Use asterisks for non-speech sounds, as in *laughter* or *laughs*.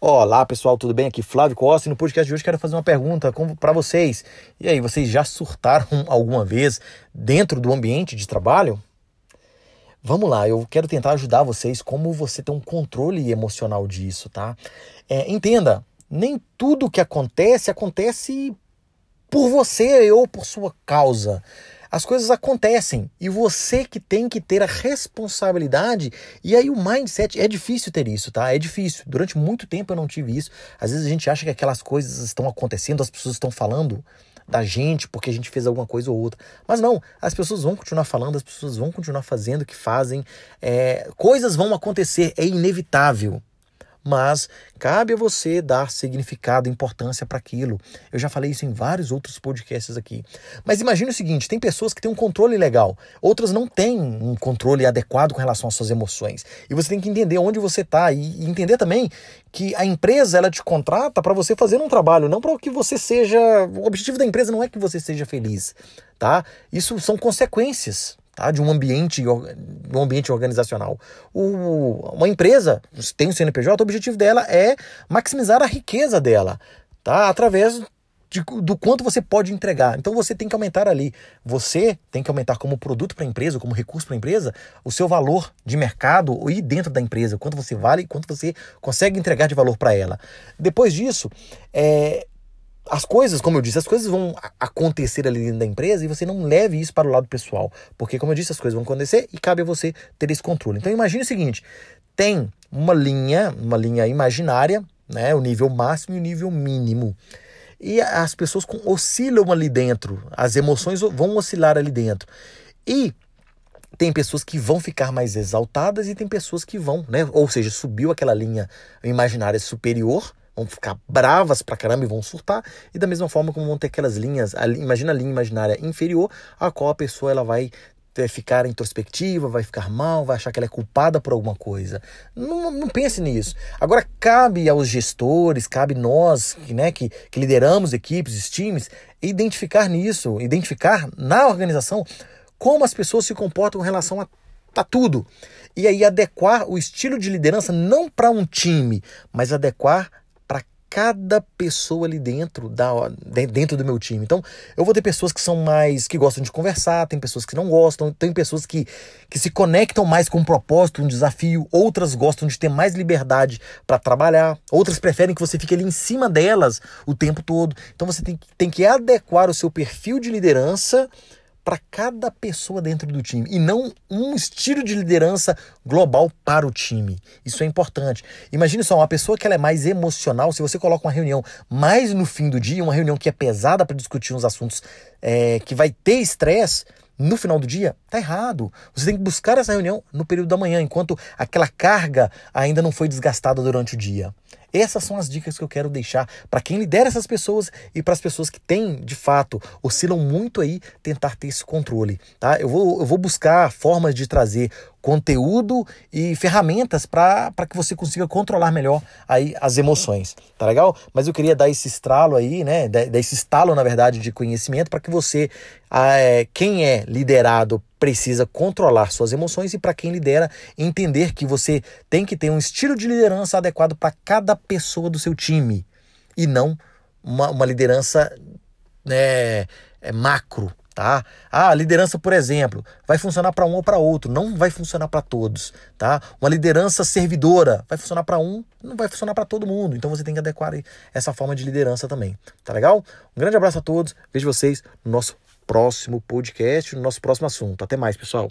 Olá pessoal, tudo bem? Aqui Flávio Costa e no podcast de hoje quero fazer uma pergunta para vocês. E aí, vocês já surtaram *laughs* alguma vez dentro do ambiente de trabalho? Vamos lá, eu quero tentar ajudar vocês como você ter um controle emocional disso, tá? É, entenda, nem tudo que acontece acontece por você ou por sua causa as coisas acontecem e você que tem que ter a responsabilidade. E aí o mindset é difícil ter isso, tá? É difícil. Durante muito tempo eu não tive isso. Às vezes a gente acha que aquelas coisas estão acontecendo, as pessoas estão falando da gente porque a gente fez alguma coisa ou outra. Mas não, as pessoas vão continuar falando, as pessoas vão continuar fazendo o que fazem, é, coisas vão acontecer, é inevitável mas cabe a você dar significado, importância para aquilo. Eu já falei isso em vários outros podcasts aqui. Mas imagine o seguinte: tem pessoas que têm um controle legal, outras não têm um controle adequado com relação às suas emoções. E você tem que entender onde você está e entender também que a empresa ela te contrata para você fazer um trabalho, não para que você seja. O objetivo da empresa não é que você seja feliz, tá? Isso são consequências tá? de um ambiente, um ambiente organizacional. O, uma empresa tem o CNPJ, o objetivo dela é maximizar a riqueza dela, tá? através de, do quanto você pode entregar. Então você tem que aumentar ali. Você tem que aumentar como produto para a empresa, como recurso para a empresa, o seu valor de mercado e dentro da empresa, quanto você vale e quanto você consegue entregar de valor para ela. Depois disso, é, as coisas, como eu disse, as coisas vão acontecer ali dentro da empresa e você não leve isso para o lado pessoal. Porque, como eu disse, as coisas vão acontecer e cabe a você ter esse controle. Então imagine o seguinte: tem uma linha, uma linha imaginária, né? O nível máximo e o nível mínimo. E as pessoas oscilam ali dentro, as emoções vão oscilar ali dentro. E tem pessoas que vão ficar mais exaltadas e tem pessoas que vão, né? Ou seja, subiu aquela linha imaginária superior vão ficar bravas pra caramba e vão surtar, e da mesma forma como vão ter aquelas linhas, imagina a linha imaginária inferior, a qual a pessoa ela vai ficar introspectiva, vai ficar mal, vai achar que ela é culpada por alguma coisa. Não, não pense nisso. Agora, cabe aos gestores, cabe nós né, que, que lideramos equipes, times, identificar nisso, identificar na organização como as pessoas se comportam em relação a, a tudo. E aí adequar o estilo de liderança não para um time, mas adequar cada pessoa ali dentro da dentro do meu time. Então, eu vou ter pessoas que são mais que gostam de conversar, tem pessoas que não gostam, tem pessoas que, que se conectam mais com um propósito, um desafio, outras gostam de ter mais liberdade para trabalhar, outras preferem que você fique ali em cima delas o tempo todo. Então, você tem, tem que adequar o seu perfil de liderança para cada pessoa dentro do time e não um estilo de liderança global para o time. Isso é importante. Imagine só, uma pessoa que ela é mais emocional, se você coloca uma reunião mais no fim do dia, uma reunião que é pesada para discutir uns assuntos é, que vai ter estresse, no final do dia, tá errado. Você tem que buscar essa reunião no período da manhã, enquanto aquela carga ainda não foi desgastada durante o dia. Essas são as dicas que eu quero deixar para quem lidera essas pessoas e para as pessoas que têm, de fato, oscilam muito aí, tentar ter esse controle, tá? Eu vou, eu vou buscar formas de trazer conteúdo e ferramentas para que você consiga controlar melhor aí as emoções, tá legal? Mas eu queria dar esse estralo aí, né? Dar esse estalo, na verdade, de conhecimento para que você, é, quem é liderado precisa controlar suas emoções e para quem lidera entender que você tem que ter um estilo de liderança adequado para cada pessoa do seu time e não uma, uma liderança né, é, macro, tá? Ah, a liderança, por exemplo, vai funcionar para um ou para outro, não vai funcionar para todos, tá? Uma liderança servidora vai funcionar para um, não vai funcionar para todo mundo. Então você tem que adequar essa forma de liderança também, tá legal? Um grande abraço a todos, vejo vocês no nosso próximo podcast, no nosso próximo assunto. Até mais, pessoal.